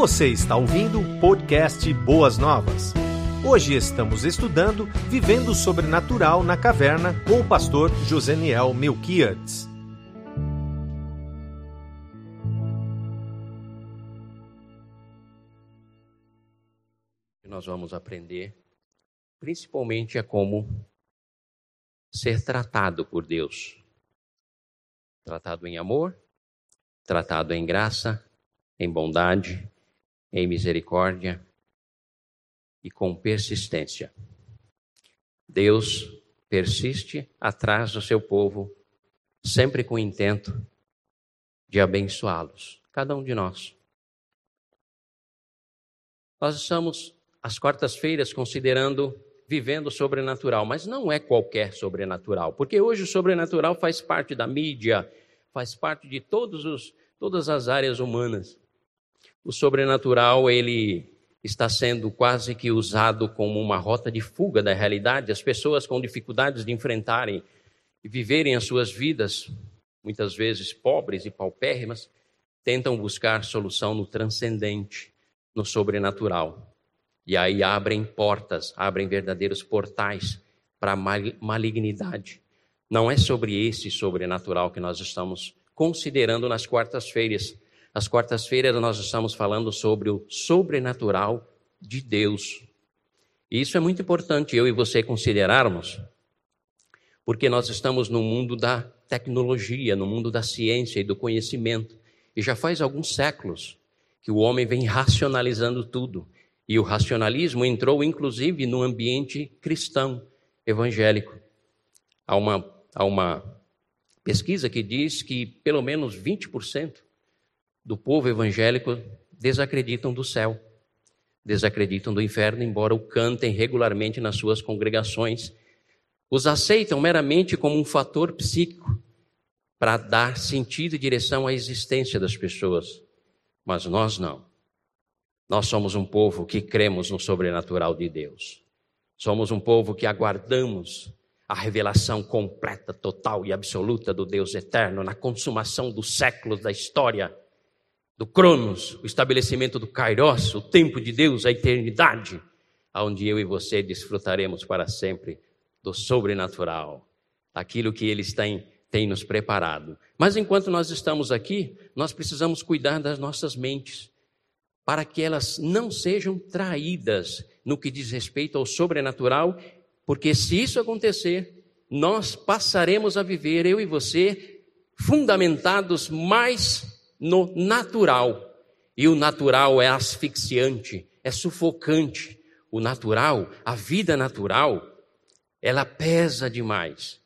Você está ouvindo o podcast Boas Novas. Hoje estamos estudando Vivendo Sobrenatural na Caverna com o pastor Joseniel Melquiades. Nós vamos aprender principalmente a como ser tratado por Deus. Tratado em amor, tratado em graça, em bondade, em misericórdia e com persistência. Deus persiste atrás do seu povo, sempre com o intento de abençoá-los, cada um de nós. Nós estamos às quartas-feiras considerando vivendo o sobrenatural, mas não é qualquer sobrenatural, porque hoje o sobrenatural faz parte da mídia, faz parte de todos os, todas as áreas humanas o sobrenatural ele está sendo quase que usado como uma rota de fuga da realidade. As pessoas com dificuldades de enfrentarem e viverem as suas vidas, muitas vezes pobres e paupérrimas, tentam buscar solução no transcendente, no sobrenatural. E aí abrem portas, abrem verdadeiros portais para malignidade. Não é sobre esse sobrenatural que nós estamos considerando nas quartas-feiras. Às quartas-feiras nós estamos falando sobre o sobrenatural de Deus. E isso é muito importante eu e você considerarmos, porque nós estamos no mundo da tecnologia, no mundo da ciência e do conhecimento. E já faz alguns séculos que o homem vem racionalizando tudo. E o racionalismo entrou, inclusive, no ambiente cristão, evangélico. Há uma, há uma pesquisa que diz que pelo menos 20% do povo evangélico desacreditam do céu, desacreditam do inferno, embora o cantem regularmente nas suas congregações. Os aceitam meramente como um fator psíquico para dar sentido e direção à existência das pessoas. Mas nós não. Nós somos um povo que cremos no sobrenatural de Deus. Somos um povo que aguardamos a revelação completa, total e absoluta do Deus eterno na consumação dos séculos da história do Cronos, o estabelecimento do Kairos, o tempo de Deus, a eternidade, onde eu e você desfrutaremos para sempre do sobrenatural, aquilo que Ele tem, tem nos preparado. Mas enquanto nós estamos aqui, nós precisamos cuidar das nossas mentes, para que elas não sejam traídas no que diz respeito ao sobrenatural, porque se isso acontecer, nós passaremos a viver, eu e você, fundamentados mais no natural. E o natural é asfixiante, é sufocante. O natural, a vida natural, ela pesa demais.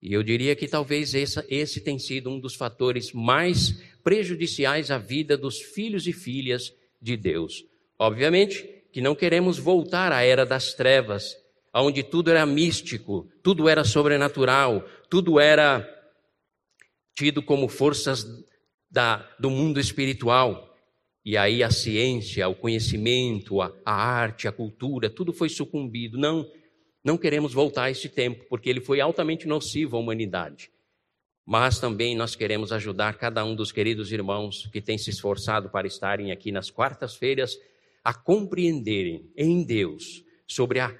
E eu diria que talvez esse, tenha sido um dos fatores mais prejudiciais à vida dos filhos e filhas de Deus. Obviamente que não queremos voltar à era das trevas, onde tudo era místico, tudo era sobrenatural, tudo era tido como forças da, do mundo espiritual. E aí a ciência, o conhecimento, a, a arte, a cultura, tudo foi sucumbido. Não, não queremos voltar a esse tempo, porque ele foi altamente nocivo à humanidade. Mas também nós queremos ajudar cada um dos queridos irmãos que têm se esforçado para estarem aqui nas quartas-feiras a compreenderem em Deus sobre a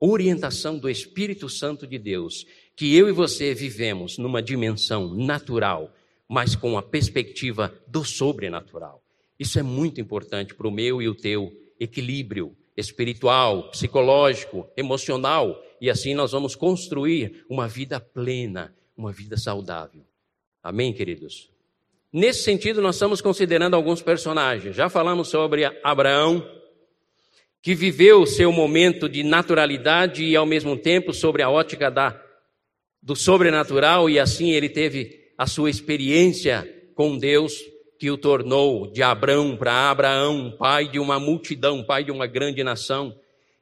orientação do Espírito Santo de Deus, que eu e você vivemos numa dimensão natural, mas com a perspectiva do sobrenatural. Isso é muito importante para o meu e o teu equilíbrio espiritual, psicológico, emocional, e assim nós vamos construir uma vida plena, uma vida saudável. Amém, queridos? Nesse sentido, nós estamos considerando alguns personagens. Já falamos sobre Abraão, que viveu o seu momento de naturalidade e, ao mesmo tempo, sobre a ótica da, do sobrenatural, e assim ele teve a sua experiência com Deus, que o tornou de Abraão para Abraão, pai de uma multidão, pai de uma grande nação.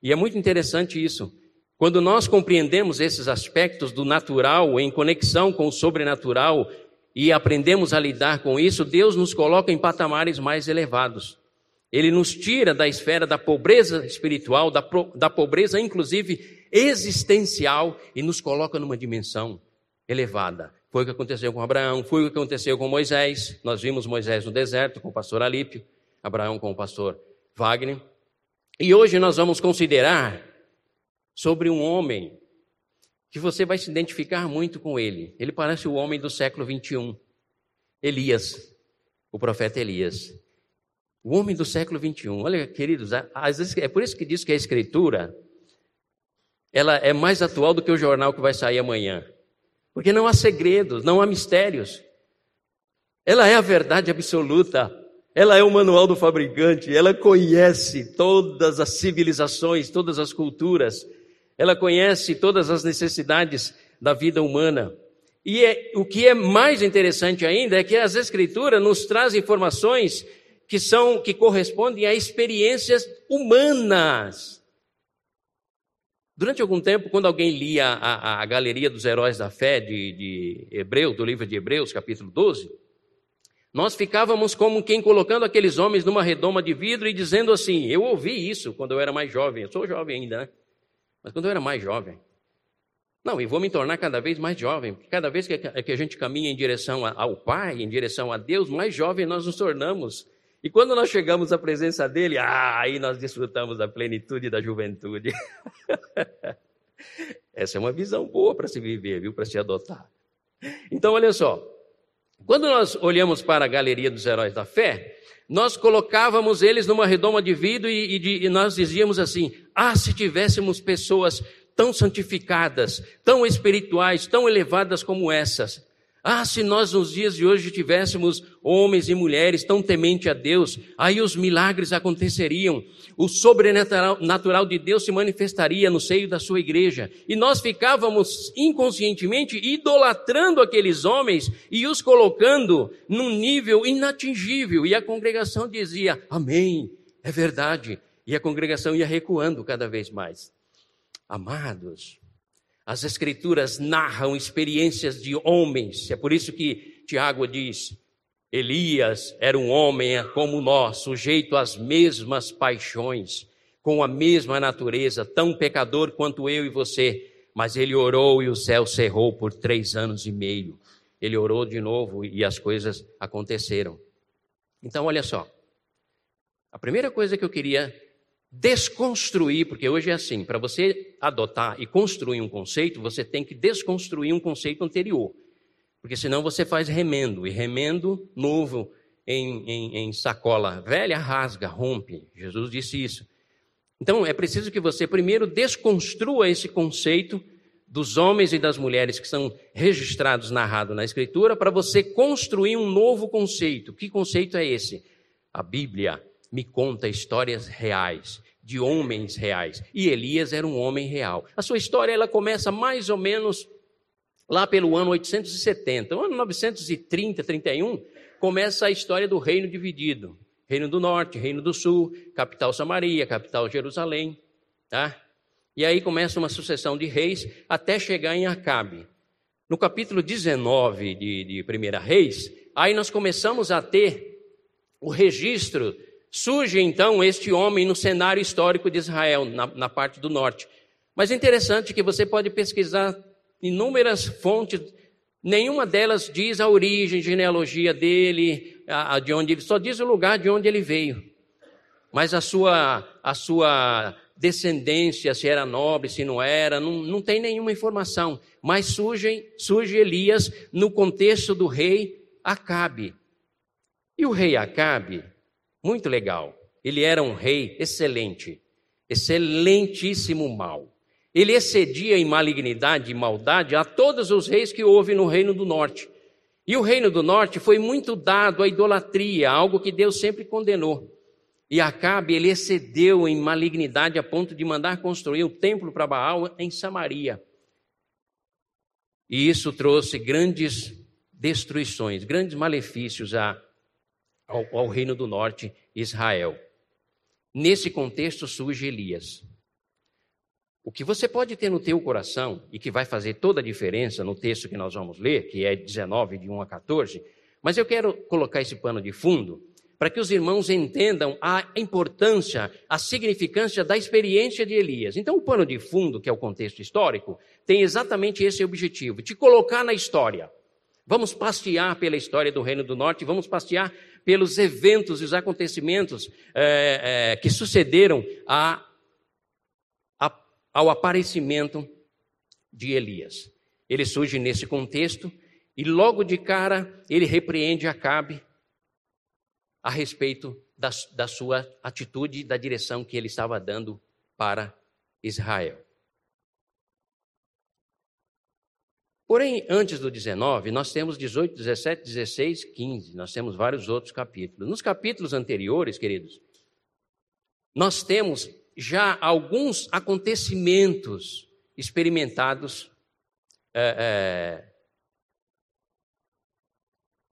E é muito interessante isso. Quando nós compreendemos esses aspectos do natural em conexão com o sobrenatural e aprendemos a lidar com isso, Deus nos coloca em patamares mais elevados. Ele nos tira da esfera da pobreza espiritual, da, da pobreza inclusive existencial e nos coloca numa dimensão elevada. Foi o que aconteceu com Abraão, foi o que aconteceu com Moisés. Nós vimos Moisés no deserto com o pastor Alípio. Abraão com o pastor Wagner. E hoje nós vamos considerar sobre um homem que você vai se identificar muito com ele. Ele parece o homem do século 21, Elias, o profeta Elias. O homem do século 21. Olha, queridos, às vezes é por isso que diz que a escritura ela é mais atual do que o jornal que vai sair amanhã. Porque não há segredos, não há mistérios. Ela é a verdade absoluta. Ela é o manual do fabricante. Ela conhece todas as civilizações, todas as culturas. Ela conhece todas as necessidades da vida humana. E é, o que é mais interessante ainda é que as Escrituras nos trazem informações que são que correspondem a experiências humanas. Durante algum tempo, quando alguém lia a, a Galeria dos Heróis da Fé de, de Hebreus, do livro de Hebreus, capítulo 12, nós ficávamos como quem colocando aqueles homens numa redoma de vidro e dizendo assim: Eu ouvi isso quando eu era mais jovem, eu sou jovem ainda, né? Mas quando eu era mais jovem. Não, e vou me tornar cada vez mais jovem, porque cada vez que a gente caminha em direção ao Pai, em direção a Deus, mais jovem nós nos tornamos. E quando nós chegamos à presença dele, ah, aí nós desfrutamos da plenitude da juventude. Essa é uma visão boa para se viver, viu? Para se adotar. Então, olha só. Quando nós olhamos para a galeria dos heróis da fé, nós colocávamos eles numa redoma de vidro e, e, e nós dizíamos assim: ah, se tivéssemos pessoas tão santificadas, tão espirituais, tão elevadas como essas. Ah, se nós nos dias de hoje tivéssemos homens e mulheres tão temente a Deus, aí os milagres aconteceriam, o sobrenatural natural de Deus se manifestaria no seio da sua igreja, e nós ficávamos inconscientemente idolatrando aqueles homens e os colocando num nível inatingível, e a congregação dizia: Amém, é verdade, e a congregação ia recuando cada vez mais. Amados, as Escrituras narram experiências de homens, é por isso que Tiago diz: Elias era um homem como nós, sujeito às mesmas paixões, com a mesma natureza, tão pecador quanto eu e você, mas ele orou e o céu cerrou por três anos e meio. Ele orou de novo e as coisas aconteceram. Então, olha só. A primeira coisa que eu queria desconstruir, porque hoje é assim, para você adotar e construir um conceito, você tem que desconstruir um conceito anterior. Porque senão você faz remendo, e remendo novo em, em, em sacola velha rasga, rompe. Jesus disse isso. Então é preciso que você primeiro desconstrua esse conceito dos homens e das mulheres que são registrados, narrados na Escritura, para você construir um novo conceito. Que conceito é esse? A Bíblia me conta histórias reais de homens reais. E Elias era um homem real. A sua história ela começa mais ou menos lá pelo ano 870. No ano 930, 31, começa a história do reino dividido. Reino do Norte, Reino do Sul, capital Samaria, capital Jerusalém, tá? E aí começa uma sucessão de reis até chegar em Acabe. No capítulo 19 de, de 1 Reis, aí nós começamos a ter o registro Surge então este homem no cenário histórico de Israel, na, na parte do norte. Mas é interessante que você pode pesquisar inúmeras fontes, nenhuma delas diz a origem, genealogia dele, a, a, de onde ele, só diz o lugar de onde ele veio. Mas a sua, a sua descendência, se era nobre, se não era, não, não tem nenhuma informação. Mas surge, surge Elias no contexto do rei Acabe. E o rei Acabe, muito legal. Ele era um rei excelente, excelentíssimo mal. Ele excedia em malignidade e maldade a todos os reis que houve no reino do norte. E o reino do norte foi muito dado à idolatria, algo que Deus sempre condenou. E Acabe, ele excedeu em malignidade a ponto de mandar construir o templo para Baal em Samaria. E isso trouxe grandes destruições, grandes malefícios a ao, ao reino do norte, Israel. Nesse contexto surge Elias. O que você pode ter no teu coração e que vai fazer toda a diferença no texto que nós vamos ler, que é 19, de 1 a 14, mas eu quero colocar esse pano de fundo para que os irmãos entendam a importância, a significância da experiência de Elias. Então, o pano de fundo, que é o contexto histórico, tem exatamente esse objetivo: te colocar na história. Vamos passear pela história do Reino do Norte, vamos passear pelos eventos e os acontecimentos é, é, que sucederam a, a, ao aparecimento de Elias. Ele surge nesse contexto e logo de cara ele repreende Acabe a respeito da, da sua atitude e da direção que ele estava dando para Israel. Porém, antes do 19, nós temos 18, 17, 16, 15, nós temos vários outros capítulos. Nos capítulos anteriores, queridos, nós temos já alguns acontecimentos experimentados é, é,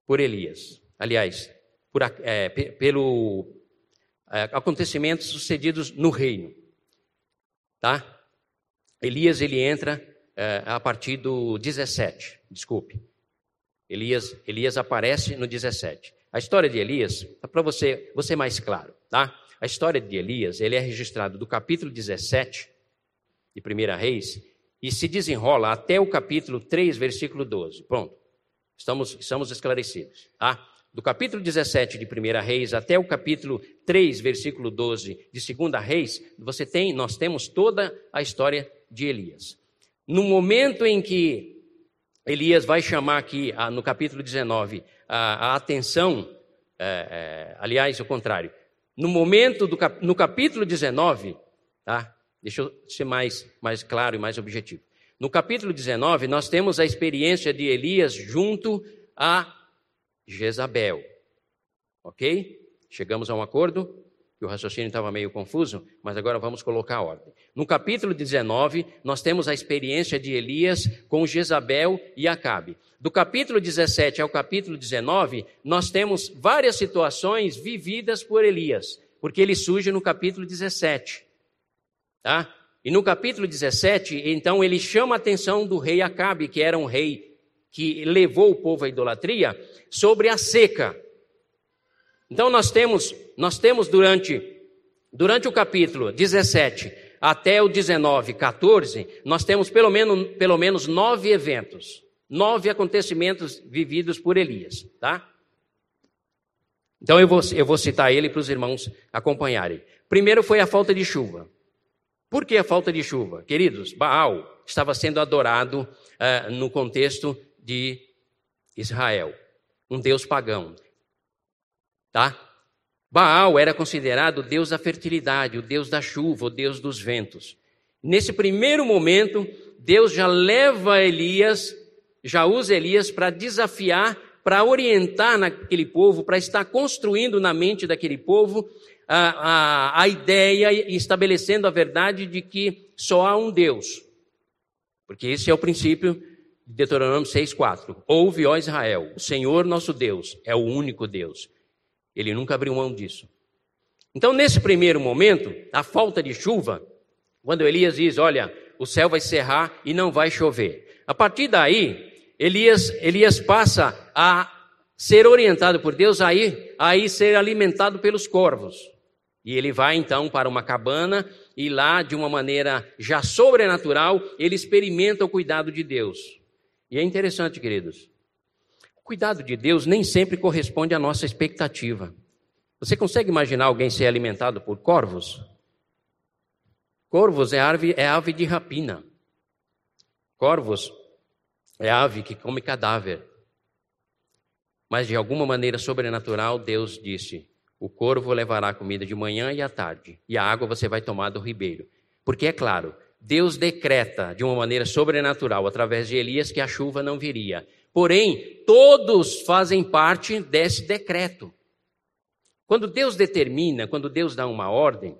por Elias. Aliás, por, é, pelo acontecimentos sucedidos no reino. Tá? Elias ele entra é, a partir do 17, desculpe. Elias, Elias aparece no 17. A história de Elias, para você, você mais claro, tá? A história de Elias, ele é registrado do capítulo 17 de 1 Reis e se desenrola até o capítulo 3, versículo 12. Pronto. Estamos, estamos esclarecidos, tá? Do capítulo 17 de 1 Reis até o capítulo 3, versículo 12 de 2 Reis, você tem, nós temos toda a história de Elias. No momento em que Elias vai chamar aqui, no capítulo 19, a, a atenção, é, é, aliás, o contrário, no momento do no capítulo 19, tá? Deixa eu ser mais, mais claro e mais objetivo. No capítulo 19, nós temos a experiência de Elias junto a Jezabel. Ok? Chegamos a um acordo? Que o raciocínio estava meio confuso, mas agora vamos colocar a ordem. No capítulo 19, nós temos a experiência de Elias com Jezabel e Acabe. Do capítulo 17 ao capítulo 19, nós temos várias situações vividas por Elias, porque ele surge no capítulo 17. Tá? E no capítulo 17, então ele chama a atenção do rei Acabe, que era um rei que levou o povo à idolatria, sobre a seca. Então nós temos, nós temos durante, durante o capítulo 17 até o 19, 14, nós temos pelo menos, pelo menos nove eventos, nove acontecimentos vividos por Elias, tá? Então eu vou, eu vou citar ele para os irmãos acompanharem. Primeiro foi a falta de chuva. Por que a falta de chuva? Queridos, Baal estava sendo adorado uh, no contexto de Israel, um deus pagão tá? Baal era considerado o deus da fertilidade, o deus da chuva, o deus dos ventos. Nesse primeiro momento, Deus já leva Elias, já usa Elias para desafiar, para orientar naquele povo, para estar construindo na mente daquele povo a, a, a ideia e estabelecendo a verdade de que só há um Deus. Porque esse é o princípio de Deuteronômio 6,4. Ouve, ó Israel, o Senhor nosso Deus é o único Deus. Ele nunca abriu mão disso. Então, nesse primeiro momento, a falta de chuva, quando Elias diz: Olha, o céu vai cerrar e não vai chover. A partir daí, Elias, Elias passa a ser orientado por Deus a ir, a ir ser alimentado pelos corvos. E ele vai então para uma cabana e lá, de uma maneira já sobrenatural, ele experimenta o cuidado de Deus. E é interessante, queridos, cuidado de Deus nem sempre corresponde à nossa expectativa. Você consegue imaginar alguém ser alimentado por corvos? Corvos é ave, é ave de rapina. Corvos é ave que come cadáver. Mas de alguma maneira sobrenatural, Deus disse: O corvo levará a comida de manhã e à tarde, e a água você vai tomar do ribeiro. Porque é claro, Deus decreta de uma maneira sobrenatural, através de Elias, que a chuva não viria. Porém, todos fazem parte desse decreto. Quando Deus determina, quando Deus dá uma ordem,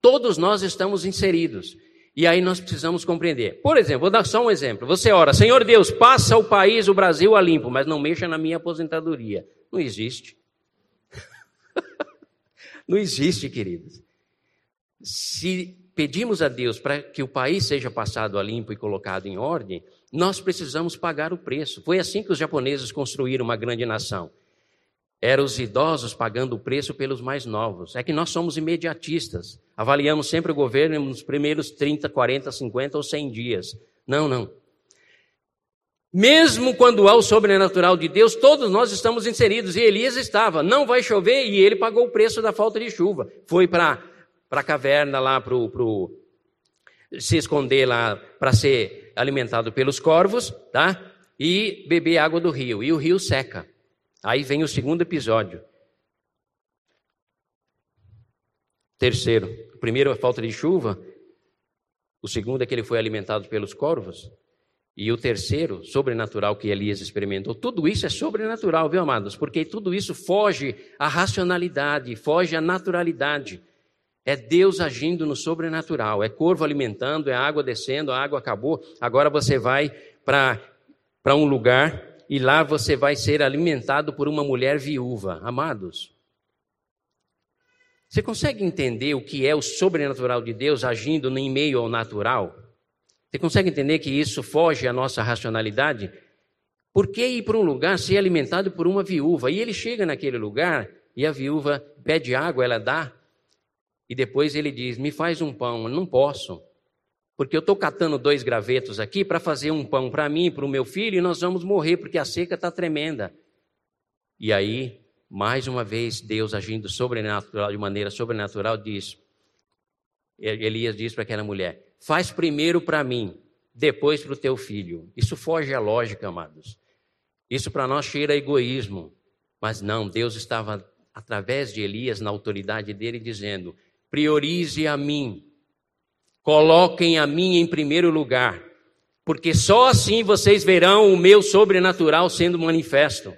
todos nós estamos inseridos. E aí nós precisamos compreender. Por exemplo, vou dar só um exemplo. Você ora, Senhor Deus, passa o país, o Brasil a limpo, mas não mexa na minha aposentadoria. Não existe. não existe, queridos. Se pedimos a Deus para que o país seja passado a limpo e colocado em ordem, nós precisamos pagar o preço. Foi assim que os japoneses construíram uma grande nação. Eram os idosos pagando o preço pelos mais novos. É que nós somos imediatistas. Avaliamos sempre o governo nos primeiros 30, 40, 50 ou 100 dias. Não, não. Mesmo quando há o sobrenatural de Deus, todos nós estamos inseridos. E Elias estava. Não vai chover e ele pagou o preço da falta de chuva. Foi para a caverna lá, para se esconder lá, para ser alimentado pelos corvos, tá? E beber água do rio. E o rio seca. Aí vem o segundo episódio. Terceiro. O primeiro é a falta de chuva. O segundo é que ele foi alimentado pelos corvos. E o terceiro, sobrenatural, que Elias experimentou. Tudo isso é sobrenatural, viu, amados? Porque tudo isso foge à racionalidade, foge à naturalidade. É Deus agindo no sobrenatural. É corvo alimentando, é água descendo, a água acabou. Agora você vai para um lugar e lá você vai ser alimentado por uma mulher viúva. Amados, você consegue entender o que é o sobrenatural de Deus agindo em meio ao natural? Você consegue entender que isso foge à nossa racionalidade? Por que ir para um lugar ser alimentado por uma viúva? E ele chega naquele lugar e a viúva pede água, ela dá. E depois ele diz: Me faz um pão. Eu não posso. Porque eu estou catando dois gravetos aqui para fazer um pão para mim e para o meu filho e nós vamos morrer porque a seca está tremenda. E aí, mais uma vez, Deus agindo sobrenatural, de maneira sobrenatural, diz: Elias diz para aquela mulher: Faz primeiro para mim, depois para o teu filho. Isso foge à lógica, amados. Isso para nós cheira a egoísmo. Mas não, Deus estava, através de Elias, na autoridade dele, dizendo: priorize a mim, coloquem a mim em primeiro lugar, porque só assim vocês verão o meu sobrenatural sendo manifesto.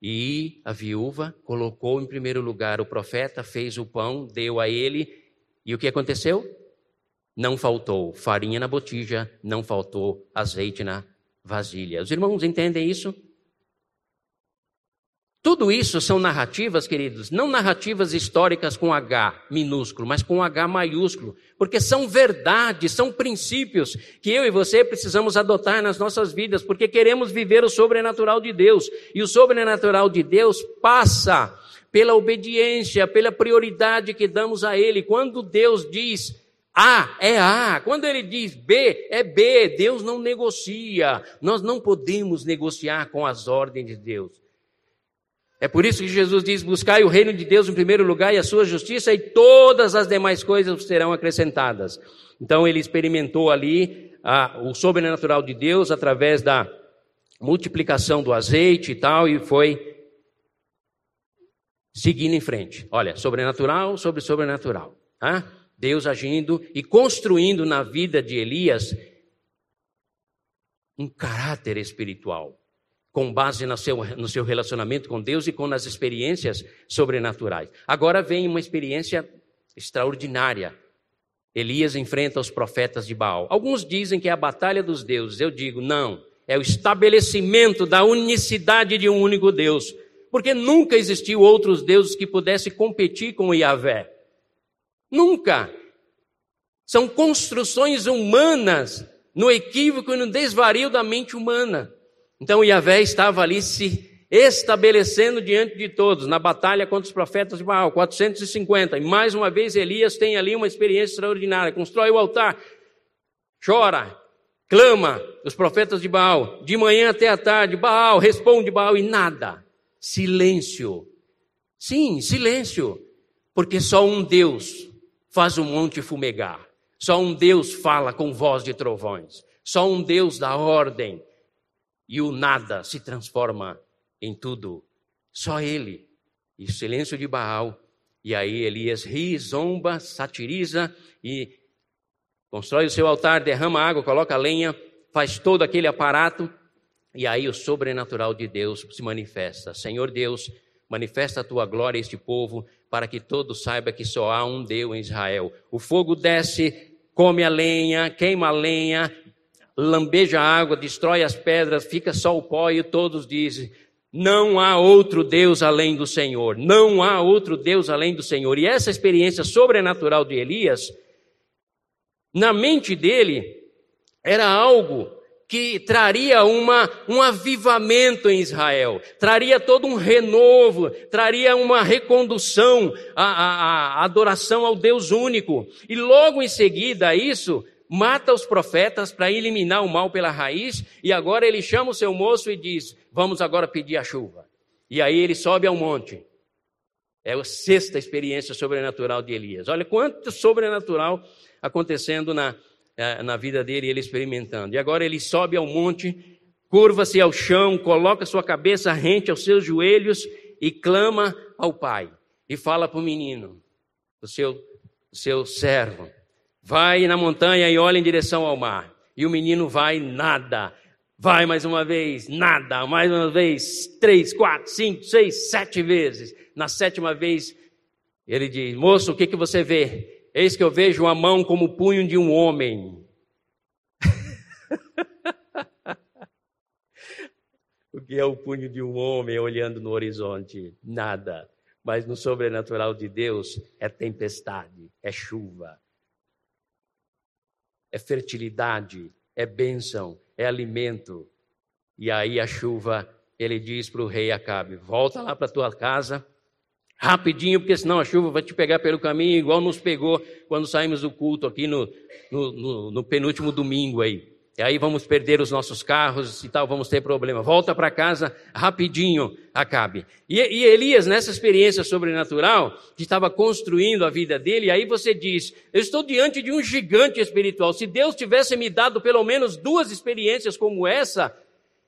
E a viúva colocou em primeiro lugar o profeta, fez o pão, deu a ele, e o que aconteceu? não faltou farinha na botija, não faltou azeite na vasilha. Os irmãos entendem isso? Tudo isso são narrativas, queridos, não narrativas históricas com H minúsculo, mas com H maiúsculo, porque são verdades, são princípios que eu e você precisamos adotar nas nossas vidas, porque queremos viver o sobrenatural de Deus. E o sobrenatural de Deus passa pela obediência, pela prioridade que damos a Ele. Quando Deus diz, a é A. Quando ele diz B, é B. Deus não negocia. Nós não podemos negociar com as ordens de Deus. É por isso que Jesus diz: buscai o reino de Deus em primeiro lugar e a sua justiça, e todas as demais coisas serão acrescentadas. Então ele experimentou ali o sobrenatural de Deus através da multiplicação do azeite e tal, e foi seguindo em frente. Olha, sobrenatural sobre sobrenatural. Tá? Deus agindo e construindo na vida de Elias um caráter espiritual, com base no seu, no seu relacionamento com Deus e com as experiências sobrenaturais. Agora vem uma experiência extraordinária. Elias enfrenta os profetas de Baal. Alguns dizem que é a batalha dos deuses. Eu digo, não. É o estabelecimento da unicidade de um único Deus. Porque nunca existiu outros deuses que pudessem competir com o Yahvé. Nunca. São construções humanas no equívoco e no desvario da mente humana. Então Yahvé estava ali se estabelecendo diante de todos, na batalha contra os profetas de Baal, 450. E mais uma vez Elias tem ali uma experiência extraordinária. Constrói o altar, chora, clama os profetas de Baal, de manhã até a tarde, Baal, responde Baal e nada. Silêncio. Sim, silêncio. Porque só um Deus faz o monte fumegar. Só um Deus fala com voz de trovões. Só um Deus dá ordem. E o nada se transforma em tudo. Só Ele. E o silêncio de Baal. E aí Elias ri, zomba, satiriza e constrói o seu altar, derrama água, coloca lenha, faz todo aquele aparato. E aí o sobrenatural de Deus se manifesta. Senhor Deus, manifesta a tua glória a este povo, para que todos saibam que só há um Deus em Israel. O fogo desce, come a lenha, queima a lenha, lambeja a água, destrói as pedras, fica só o pó e todos dizem: não há outro Deus além do Senhor. Não há outro Deus além do Senhor. E essa experiência sobrenatural de Elias, na mente dele, era algo que traria uma, um avivamento em Israel, traria todo um renovo, traria uma recondução à, à, à adoração ao Deus único. E logo em seguida a isso, mata os profetas para eliminar o mal pela raiz, e agora ele chama o seu moço e diz: Vamos agora pedir a chuva. E aí ele sobe ao monte. É a sexta experiência sobrenatural de Elias. Olha quanto sobrenatural acontecendo na, eh, na vida dele, ele experimentando. E agora ele sobe ao monte, curva-se ao chão, coloca sua cabeça rente aos seus joelhos e clama ao pai. E fala para o menino, o seu, o seu servo: vai na montanha e olha em direção ao mar. E o menino vai nada. Vai mais uma vez, nada. Mais uma vez, três, quatro, cinco, seis, sete vezes. Na sétima vez, ele diz: Moço, o que, que você vê? Eis que eu vejo uma mão como o punho de um homem. o que é o punho de um homem olhando no horizonte? Nada. Mas no sobrenatural de Deus é tempestade, é chuva, é fertilidade, é bênção, é alimento. E aí a chuva, ele diz para o rei Acabe: volta lá para tua casa, rapidinho, porque senão a chuva vai te pegar pelo caminho, igual nos pegou quando saímos do culto aqui no, no, no, no penúltimo domingo aí. E aí vamos perder os nossos carros e tal, vamos ter problema. Volta para casa rapidinho, Acabe. E, e, Elias, nessa experiência sobrenatural, que estava construindo a vida dele, aí você diz: Eu estou diante de um gigante espiritual. Se Deus tivesse me dado pelo menos duas experiências como essa,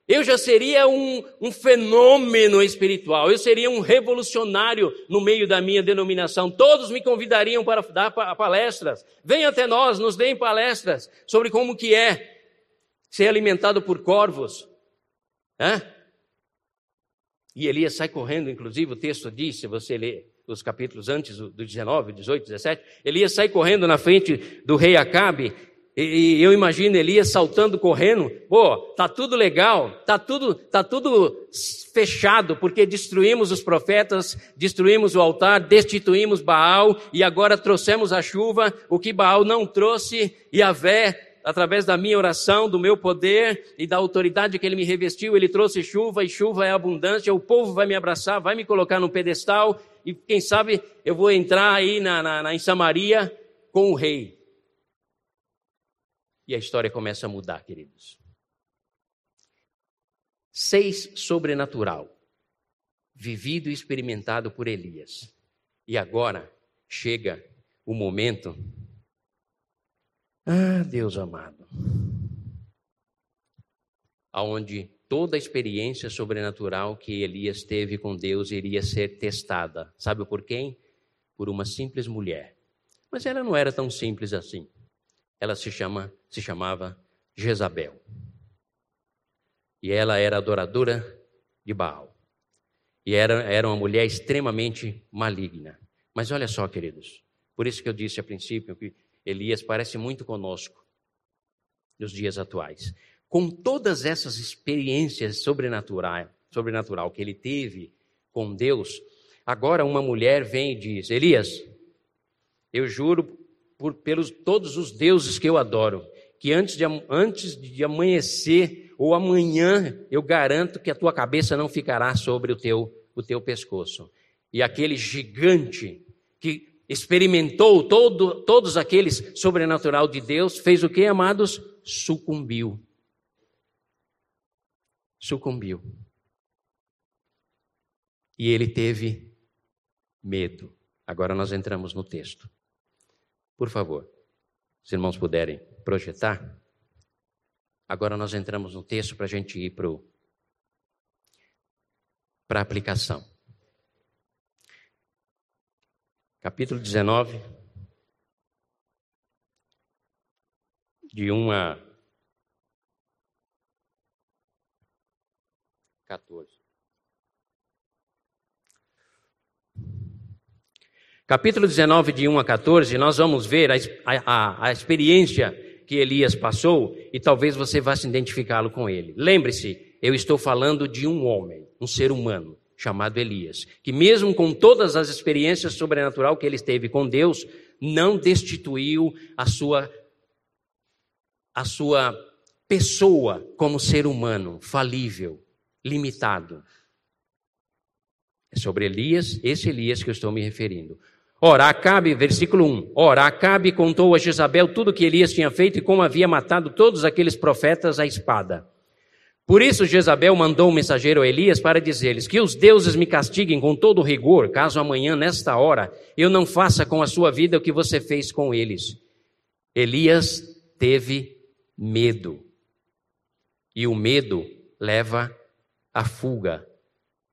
eu já seria um, um, fenômeno espiritual, eu seria um revolucionário no meio da minha denominação. Todos me convidariam para dar palestras. Venha até nós, nos deem palestras sobre como que é ser alimentado por corvos. Hã? E Elias sai correndo, inclusive o texto diz, se você ler os capítulos antes do 19, 18, 17, Elias sai correndo na frente do rei Acabe, e, eu imagino Elias saltando, correndo, pô, tá tudo legal, tá tudo, tá tudo fechado, porque destruímos os profetas, destruímos o altar, destituímos Baal, e agora trouxemos a chuva, o que Baal não trouxe, e a vé através da minha oração, do meu poder e da autoridade que Ele me revestiu, Ele trouxe chuva e chuva é abundância. O povo vai me abraçar, vai me colocar no pedestal e quem sabe eu vou entrar aí na, na, na, em Samaria com o rei. E a história começa a mudar, queridos. Seis sobrenatural, vivido e experimentado por Elias. E agora chega o momento ah, Deus amado. Aonde toda a experiência sobrenatural que Elias teve com Deus iria ser testada. Sabe por quem? Por uma simples mulher. Mas ela não era tão simples assim. Ela se chama, se chamava Jezabel. E ela era adoradora de Baal. E era, era uma mulher extremamente maligna. Mas olha só, queridos, por isso que eu disse a princípio que Elias parece muito conosco nos dias atuais. Com todas essas experiências sobrenaturais, sobrenatural que ele teve com Deus, agora uma mulher vem e diz: Elias, eu juro por, pelos todos os deuses que eu adoro, que antes de, antes de amanhecer ou amanhã eu garanto que a tua cabeça não ficará sobre o teu, o teu pescoço. E aquele gigante que experimentou todo, todos aqueles sobrenatural de Deus, fez o que, amados? Sucumbiu. Sucumbiu. E ele teve medo. Agora nós entramos no texto. Por favor, se irmãos puderem projetar. Agora nós entramos no texto para a gente ir para a aplicação. Capítulo 19, de 1 a 14. Capítulo 19, de 1 a 14, nós vamos ver a, a, a experiência que Elias passou e talvez você vá se identificá-lo com ele. Lembre-se, eu estou falando de um homem, um ser humano chamado Elias, que mesmo com todas as experiências sobrenatural que ele teve com Deus, não destituiu a sua a sua pessoa como ser humano falível, limitado. É sobre Elias, esse Elias que eu estou me referindo. Ora, Acabe, versículo 1. Ora, Acabe contou a Jezabel tudo o que Elias tinha feito e como havia matado todos aqueles profetas à espada. Por isso, Jezabel mandou um mensageiro a Elias para dizer-lhes que os deuses me castiguem com todo rigor, caso amanhã, nesta hora, eu não faça com a sua vida o que você fez com eles. Elias teve medo. E o medo leva à fuga.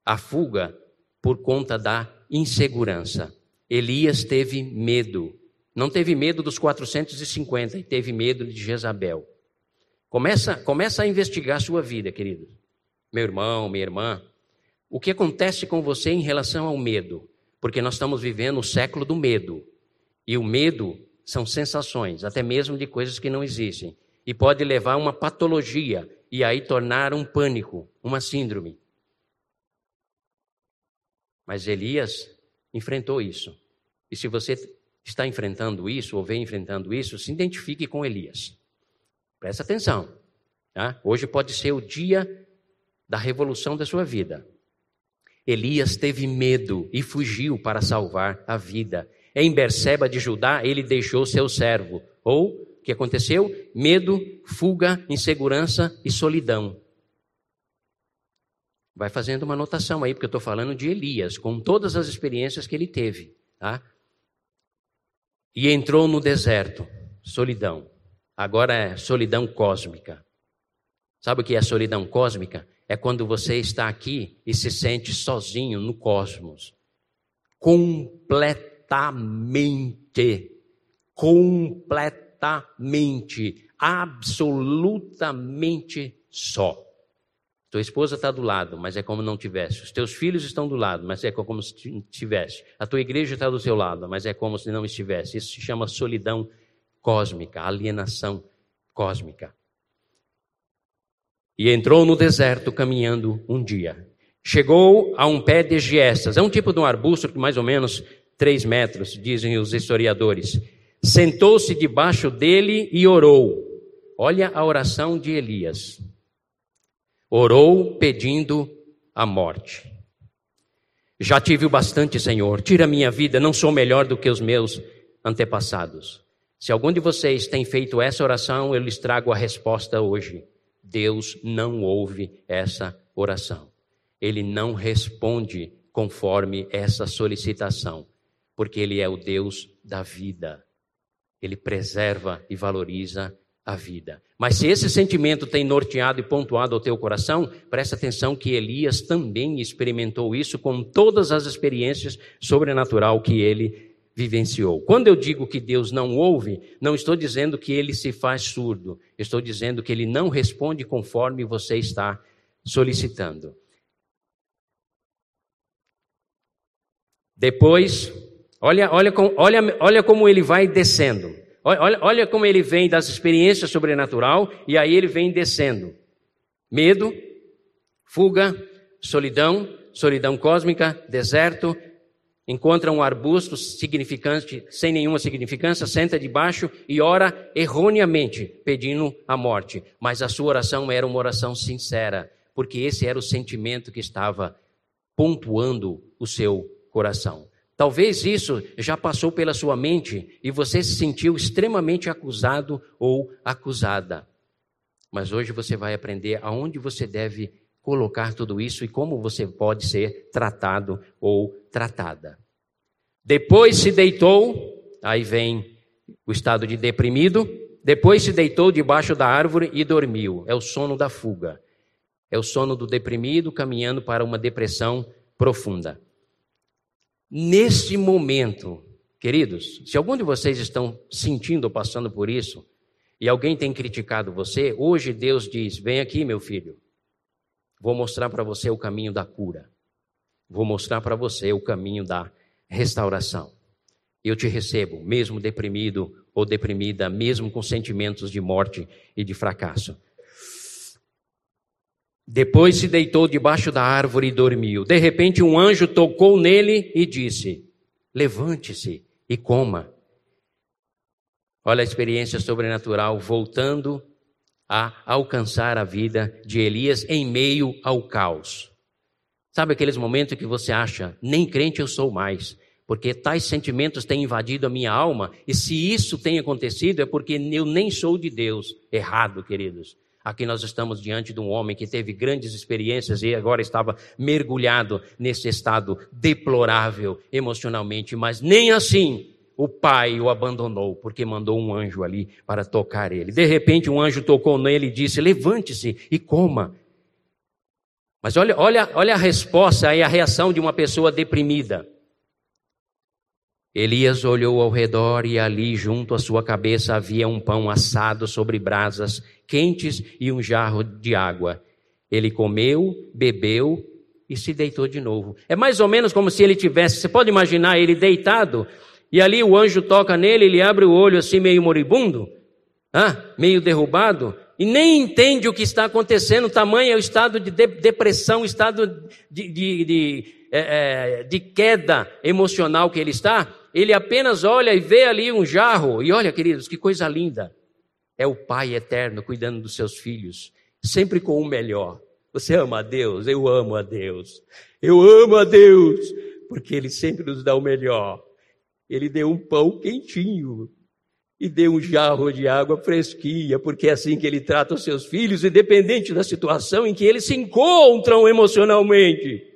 A fuga por conta da insegurança. Elias teve medo. Não teve medo dos 450, e teve medo de Jezabel. Começa, começa a investigar a sua vida, querido. Meu irmão, minha irmã. O que acontece com você em relação ao medo? Porque nós estamos vivendo o século do medo. E o medo são sensações, até mesmo de coisas que não existem. E pode levar a uma patologia e aí tornar um pânico, uma síndrome. Mas Elias enfrentou isso. E se você está enfrentando isso ou vem enfrentando isso, se identifique com Elias. Presta atenção. Tá? Hoje pode ser o dia da revolução da sua vida. Elias teve medo e fugiu para salvar a vida. Em Berseba de Judá, ele deixou seu servo. Ou, o que aconteceu? Medo, fuga, insegurança e solidão. Vai fazendo uma anotação aí, porque eu estou falando de Elias, com todas as experiências que ele teve. Tá? E entrou no deserto, solidão. Agora é solidão cósmica. Sabe o que é solidão cósmica? É quando você está aqui e se sente sozinho no cosmos. Completamente. Completamente. Absolutamente só. Tua esposa está do lado, mas é como não tivesse. Os teus filhos estão do lado, mas é como se tivesse. A tua igreja está do seu lado, mas é como se não estivesse. Isso se chama solidão cósmica, alienação cósmica. E entrou no deserto caminhando um dia. Chegou a um pé de giestas. É um tipo de um arbusto que mais ou menos três metros, dizem os historiadores. Sentou-se debaixo dele e orou. Olha a oração de Elias. Orou pedindo a morte. Já tive o bastante, Senhor. Tira minha vida, não sou melhor do que os meus antepassados. Se algum de vocês tem feito essa oração, eu lhes trago a resposta hoje. Deus não ouve essa oração. Ele não responde conforme essa solicitação, porque Ele é o Deus da vida. Ele preserva e valoriza a vida. Mas se esse sentimento tem norteado e pontuado o teu coração, presta atenção que Elias também experimentou isso com todas as experiências sobrenatural que ele vivenciou. Quando eu digo que Deus não ouve, não estou dizendo que ele se faz surdo, estou dizendo que ele não responde conforme você está solicitando. Depois, olha, olha, olha, olha como ele vai descendo. Olha, olha como ele vem das experiências sobrenatural e aí ele vem descendo. Medo, fuga, solidão, solidão cósmica, deserto, encontra um arbusto significante, sem nenhuma significância, senta debaixo e ora erroneamente, pedindo a morte. Mas a sua oração era uma oração sincera, porque esse era o sentimento que estava pontuando o seu coração. Talvez isso já passou pela sua mente e você se sentiu extremamente acusado ou acusada. Mas hoje você vai aprender aonde você deve colocar tudo isso e como você pode ser tratado ou tratada. Depois se deitou, aí vem o estado de deprimido, depois se deitou debaixo da árvore e dormiu. É o sono da fuga. É o sono do deprimido caminhando para uma depressão profunda. Nesse momento, queridos, se algum de vocês estão sentindo ou passando por isso, e alguém tem criticado você, hoje Deus diz: Vem aqui, meu filho, vou mostrar para você o caminho da cura, vou mostrar para você o caminho da restauração. Eu te recebo, mesmo deprimido ou deprimida, mesmo com sentimentos de morte e de fracasso. Depois se deitou debaixo da árvore e dormiu. De repente, um anjo tocou nele e disse: Levante-se e coma. Olha a experiência sobrenatural voltando a alcançar a vida de Elias em meio ao caos. Sabe aqueles momentos que você acha, nem crente eu sou mais, porque tais sentimentos têm invadido a minha alma, e se isso tem acontecido é porque eu nem sou de Deus. Errado, queridos. Aqui nós estamos diante de um homem que teve grandes experiências e agora estava mergulhado nesse estado deplorável emocionalmente, mas nem assim o pai o abandonou, porque mandou um anjo ali para tocar ele. De repente, um anjo tocou nele e disse: Levante-se e coma. Mas olha, olha, olha a resposta e a reação de uma pessoa deprimida. Elias olhou ao redor e ali, junto à sua cabeça, havia um pão assado sobre brasas quentes e um jarro de água. Ele comeu, bebeu e se deitou de novo. É mais ou menos como se ele tivesse, você pode imaginar ele deitado e ali o anjo toca nele, ele abre o olho assim meio moribundo, ah, meio derrubado, e nem entende o que está acontecendo, tamanho é o estado de depressão, estado de, de, de, é, é, de queda emocional que ele está, ele apenas olha e vê ali um jarro. E olha, queridos, que coisa linda. É o Pai eterno cuidando dos seus filhos, sempre com o melhor. Você ama a Deus? Eu amo a Deus. Eu amo a Deus, porque Ele sempre nos dá o melhor. Ele deu um pão quentinho e deu um jarro de água fresquinha, porque é assim que Ele trata os seus filhos, independente da situação em que eles se encontram emocionalmente.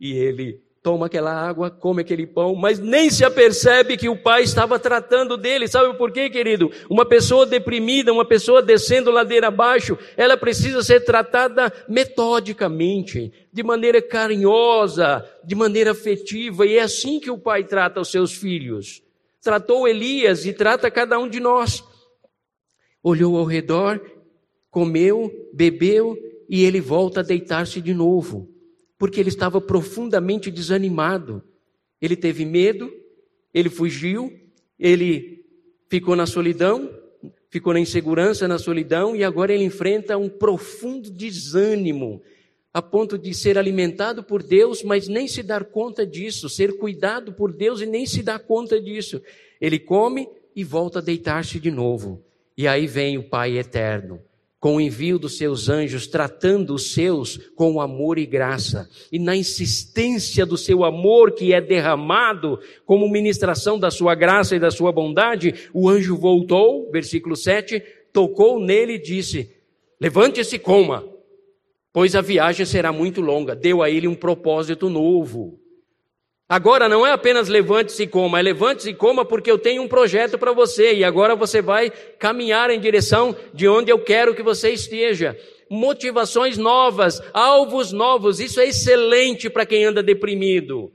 E Ele toma aquela água, come aquele pão, mas nem se apercebe que o pai estava tratando dele. Sabe por quê, querido? Uma pessoa deprimida, uma pessoa descendo ladeira abaixo, ela precisa ser tratada metodicamente, de maneira carinhosa, de maneira afetiva, e é assim que o pai trata os seus filhos. Tratou Elias e trata cada um de nós. Olhou ao redor, comeu, bebeu e ele volta a deitar-se de novo porque ele estava profundamente desanimado. Ele teve medo, ele fugiu, ele ficou na solidão, ficou na insegurança, na solidão, e agora ele enfrenta um profundo desânimo, a ponto de ser alimentado por Deus, mas nem se dar conta disso, ser cuidado por Deus e nem se dar conta disso. Ele come e volta a deitar-se de novo. E aí vem o Pai eterno com o envio dos seus anjos, tratando os seus com amor e graça. E na insistência do seu amor que é derramado como ministração da sua graça e da sua bondade, o anjo voltou, versículo 7, tocou nele e disse: Levante-se coma, pois a viagem será muito longa. Deu a ele um propósito novo. Agora não é apenas levante-se e coma, é levante-se e coma porque eu tenho um projeto para você e agora você vai caminhar em direção de onde eu quero que você esteja. Motivações novas, alvos novos, isso é excelente para quem anda deprimido.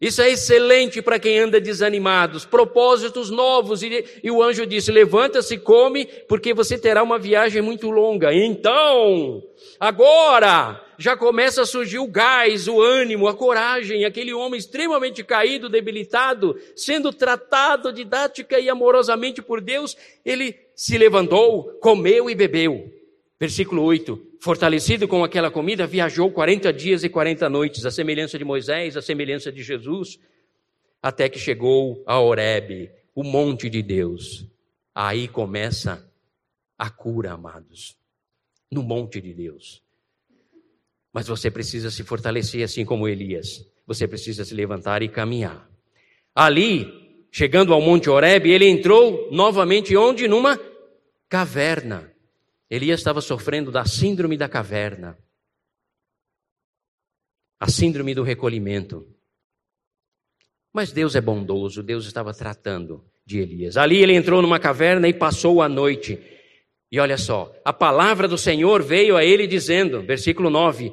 Isso é excelente para quem anda desanimado. Propósitos novos. E, e o anjo disse: Levanta-se, come, porque você terá uma viagem muito longa. Então, agora, já começa a surgir o gás, o ânimo, a coragem. Aquele homem extremamente caído, debilitado, sendo tratado didática e amorosamente por Deus, ele se levantou, comeu e bebeu. Versículo 8. Fortalecido com aquela comida, viajou 40 dias e 40 noites, a semelhança de Moisés, a semelhança de Jesus, até que chegou a Horebe, o monte de Deus. Aí começa a cura, amados, no monte de Deus. Mas você precisa se fortalecer assim como Elias. Você precisa se levantar e caminhar. Ali, chegando ao Monte Horebe, ele entrou novamente onde? Numa caverna. Elias estava sofrendo da síndrome da caverna, a síndrome do recolhimento. Mas Deus é bondoso, Deus estava tratando de Elias. Ali ele entrou numa caverna e passou a noite. E olha só, a palavra do Senhor veio a ele dizendo, versículo 9: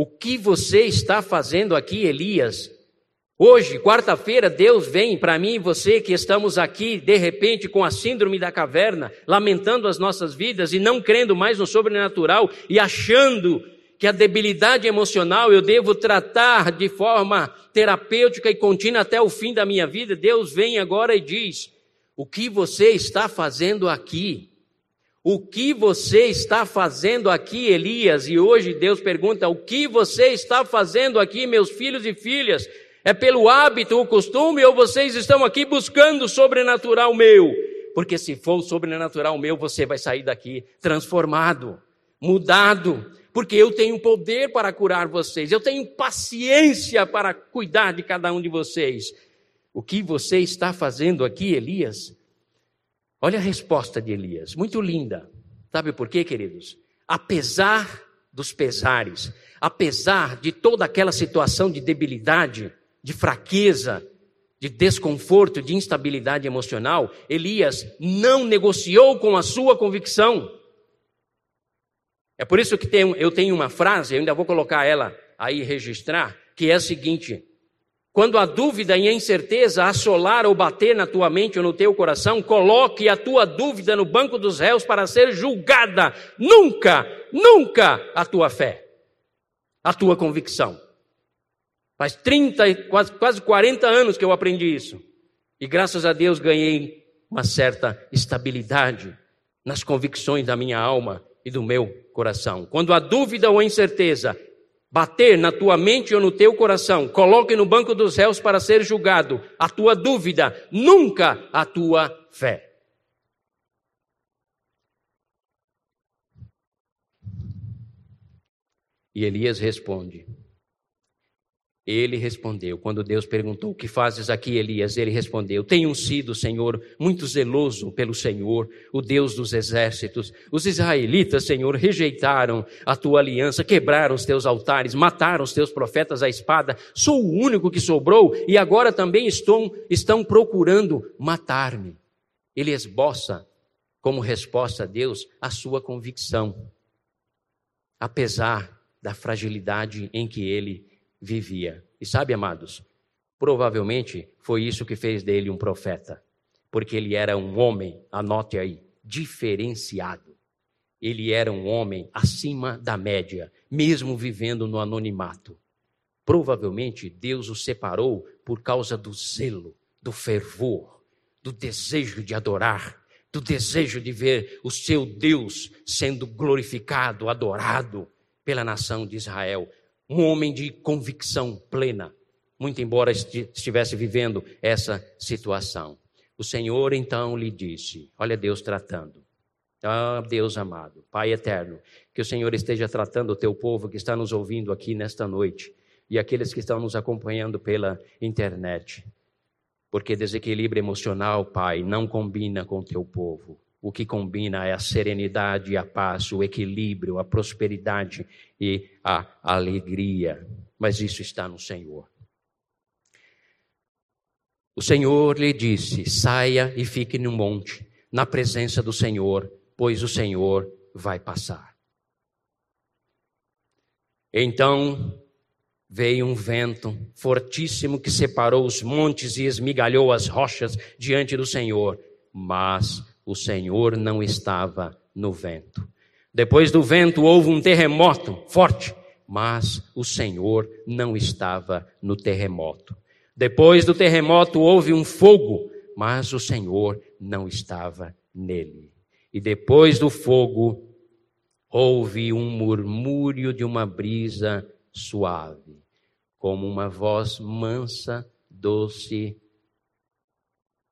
O que você está fazendo aqui, Elias? Hoje, quarta-feira, Deus vem para mim e você que estamos aqui, de repente, com a síndrome da caverna, lamentando as nossas vidas e não crendo mais no sobrenatural e achando que a debilidade emocional eu devo tratar de forma terapêutica e contínua até o fim da minha vida. Deus vem agora e diz: O que você está fazendo aqui? O que você está fazendo aqui, Elias? E hoje Deus pergunta: O que você está fazendo aqui, meus filhos e filhas? É pelo hábito, o costume, ou vocês estão aqui buscando o sobrenatural meu? Porque se for o sobrenatural meu, você vai sair daqui transformado, mudado, porque eu tenho poder para curar vocês, eu tenho paciência para cuidar de cada um de vocês. O que você está fazendo aqui, Elias? Olha a resposta de Elias, muito linda. Sabe por quê, queridos? Apesar dos pesares, apesar de toda aquela situação de debilidade, de fraqueza, de desconforto, de instabilidade emocional, Elias não negociou com a sua convicção. É por isso que eu tenho uma frase, eu ainda vou colocar ela aí registrar, que é a seguinte: quando a dúvida e a incerteza assolar ou bater na tua mente ou no teu coração, coloque a tua dúvida no banco dos réus para ser julgada. Nunca, nunca a tua fé, a tua convicção. Faz 30, quase, quase 40 anos que eu aprendi isso. E graças a Deus ganhei uma certa estabilidade nas convicções da minha alma e do meu coração. Quando a dúvida ou a incerteza bater na tua mente ou no teu coração, coloque no banco dos réus para ser julgado a tua dúvida, nunca a tua fé. E Elias responde: ele respondeu, quando Deus perguntou: O que fazes aqui, Elias? Ele respondeu: Tenho sido, Senhor, muito zeloso pelo Senhor, o Deus dos exércitos. Os israelitas, Senhor, rejeitaram a tua aliança, quebraram os teus altares, mataram os teus profetas à espada. Sou o único que sobrou e agora também estão, estão procurando matar-me. Ele esboça, como resposta a Deus, a sua convicção, apesar da fragilidade em que ele vivia. E sabe, amados, provavelmente foi isso que fez dele um profeta, porque ele era um homem, anote aí, diferenciado. Ele era um homem acima da média, mesmo vivendo no anonimato. Provavelmente Deus o separou por causa do zelo, do fervor, do desejo de adorar, do desejo de ver o seu Deus sendo glorificado, adorado pela nação de Israel um homem de convicção plena, muito embora estivesse vivendo essa situação. O Senhor então lhe disse: Olha Deus tratando. Ah, Deus amado, Pai eterno, que o Senhor esteja tratando o teu povo que está nos ouvindo aqui nesta noite e aqueles que estão nos acompanhando pela internet. Porque desequilíbrio emocional, Pai, não combina com o teu povo. O que combina é a serenidade, a paz, o equilíbrio, a prosperidade e a alegria. Mas isso está no Senhor. O Senhor lhe disse: saia e fique no monte, na presença do Senhor, pois o Senhor vai passar. Então veio um vento fortíssimo que separou os montes e esmigalhou as rochas diante do Senhor, mas o Senhor não estava no vento. Depois do vento houve um terremoto forte, mas o Senhor não estava no terremoto. Depois do terremoto houve um fogo, mas o Senhor não estava nele. E depois do fogo houve um murmúrio de uma brisa suave, como uma voz mansa, doce,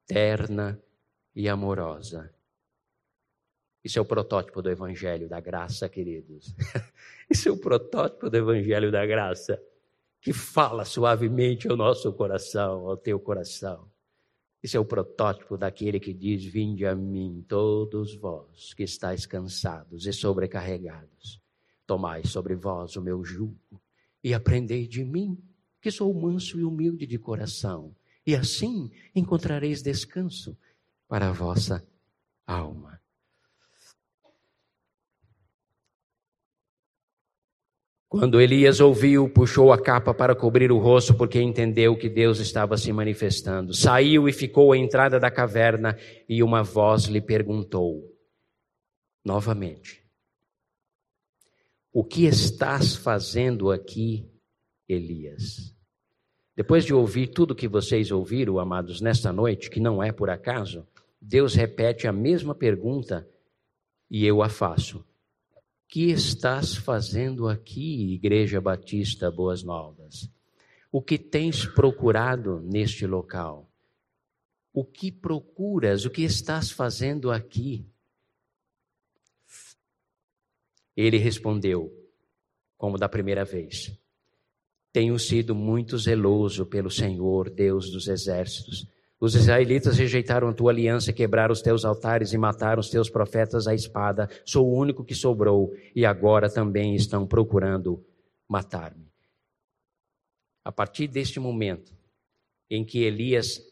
terna e amorosa. Isso é o protótipo do Evangelho da Graça, queridos. Isso é o protótipo do Evangelho da Graça, que fala suavemente ao nosso coração, ao teu coração. Isso é o protótipo daquele que diz: Vinde a mim, todos vós que estáis cansados e sobrecarregados. Tomai sobre vós o meu jugo e aprendei de mim, que sou manso e humilde de coração, e assim encontrareis descanso para a vossa alma. Quando Elias ouviu, puxou a capa para cobrir o rosto, porque entendeu que Deus estava se manifestando. Saiu e ficou à entrada da caverna, e uma voz lhe perguntou, novamente: O que estás fazendo aqui, Elias? Depois de ouvir tudo que vocês ouviram, amados, nesta noite, que não é por acaso, Deus repete a mesma pergunta e eu a faço. Que estás fazendo aqui, Igreja Batista Boas Novas? O que tens procurado neste local? O que procuras? O que estás fazendo aqui? Ele respondeu, como da primeira vez: Tenho sido muito zeloso pelo Senhor, Deus dos exércitos. Os israelitas rejeitaram a tua aliança, quebraram os teus altares e mataram os teus profetas à espada. Sou o único que sobrou e agora também estão procurando matar-me. A partir deste momento em que Elias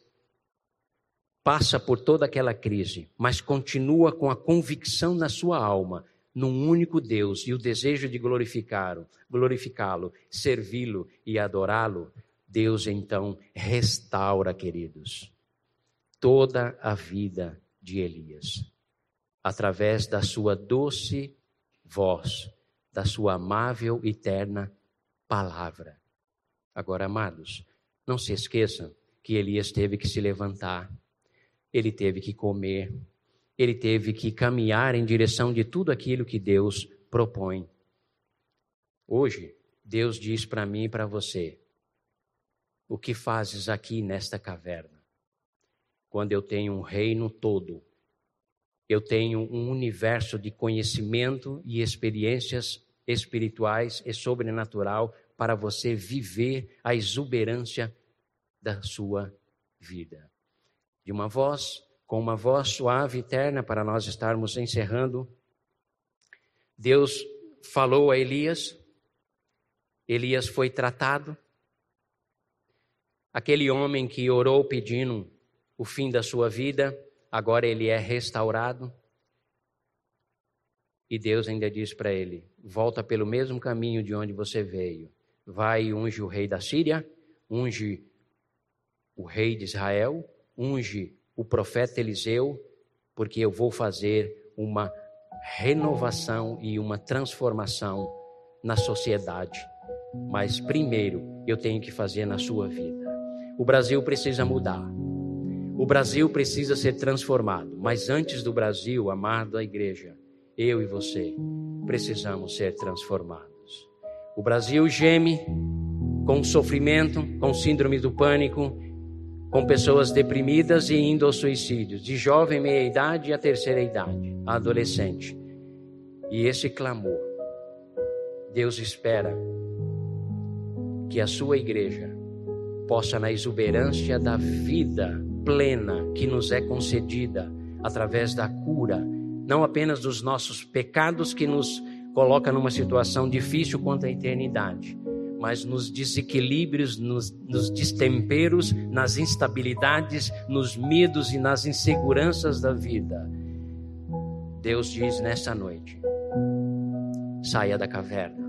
passa por toda aquela crise, mas continua com a convicção na sua alma num único Deus e o desejo de glorificá-lo, glorificá-lo, servi-lo e adorá-lo, Deus então restaura, queridos, toda a vida de Elias, através da sua doce voz, da sua amável e terna palavra. Agora, amados, não se esqueçam que Elias teve que se levantar ele teve que comer, ele teve que caminhar em direção de tudo aquilo que Deus propõe. Hoje, Deus diz para mim e para você: o que fazes aqui nesta caverna? Quando eu tenho um reino todo, eu tenho um universo de conhecimento e experiências espirituais e sobrenatural para você viver a exuberância da sua vida de uma voz, com uma voz suave e terna para nós estarmos encerrando. Deus falou a Elias, Elias foi tratado. Aquele homem que orou pedindo o fim da sua vida, agora ele é restaurado. E Deus ainda diz para ele: volta pelo mesmo caminho de onde você veio. Vai e unge o rei da Síria, unge o rei de Israel, unge o profeta Eliseu, porque eu vou fazer uma renovação e uma transformação na sociedade. Mas primeiro eu tenho que fazer na sua vida. O Brasil precisa mudar. O Brasil precisa ser transformado. Mas antes do Brasil, amado a igreja, eu e você precisamos ser transformados. O Brasil geme com sofrimento, com síndrome do pânico, com pessoas deprimidas e indo ao suicídio, de jovem meia idade a terceira idade, a adolescente. E esse clamor, Deus espera que a sua igreja possa, na exuberância da vida plena que nos é concedida através da cura, não apenas dos nossos pecados que nos coloca numa situação difícil quanto à eternidade, mas nos desequilíbrios, nos, nos destemperos, nas instabilidades, nos medos e nas inseguranças da vida. Deus diz nessa noite: saia da caverna,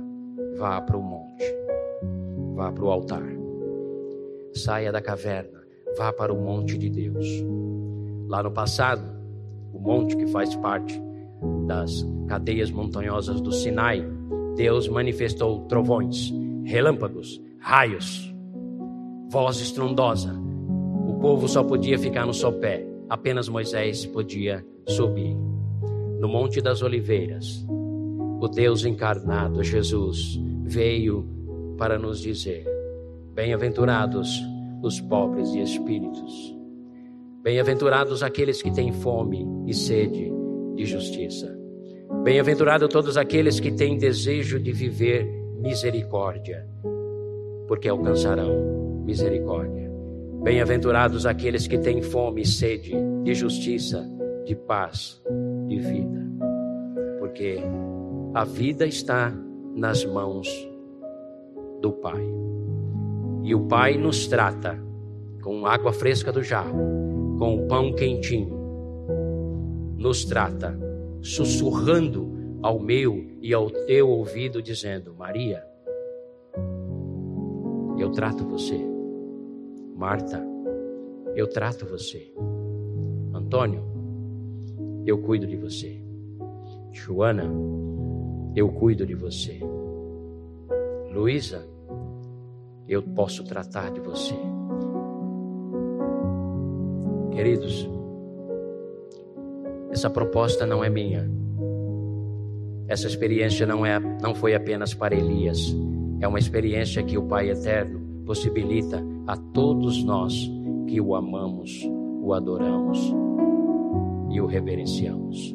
vá para o monte, vá para o altar. Saia da caverna, vá para o monte de Deus. Lá no passado, o monte que faz parte das cadeias montanhosas do Sinai, Deus manifestou trovões, relâmpagos, raios, voz estrondosa. O povo só podia ficar no sopé, apenas Moisés podia subir. No Monte das Oliveiras, o Deus encarnado, Jesus, veio para nos dizer: Bem-aventurados os pobres de espíritos, bem-aventurados aqueles que têm fome e sede de justiça. Bem-aventurados todos aqueles que têm desejo de viver misericórdia, porque alcançarão misericórdia. Bem-aventurados aqueles que têm fome e sede de justiça, de paz, de vida, porque a vida está nas mãos do Pai. E o Pai nos trata com água fresca do jarro, com o pão quentinho, nos trata sussurrando ao meu e ao teu ouvido, dizendo: Maria, eu trato você. Marta, eu trato você. Antônio, eu cuido de você. Joana, eu cuido de você. Luísa, eu posso tratar de você. Queridos, essa proposta não é minha essa experiência não, é, não foi apenas para Elias, é uma experiência que o Pai Eterno possibilita a todos nós que o amamos, o adoramos e o reverenciamos.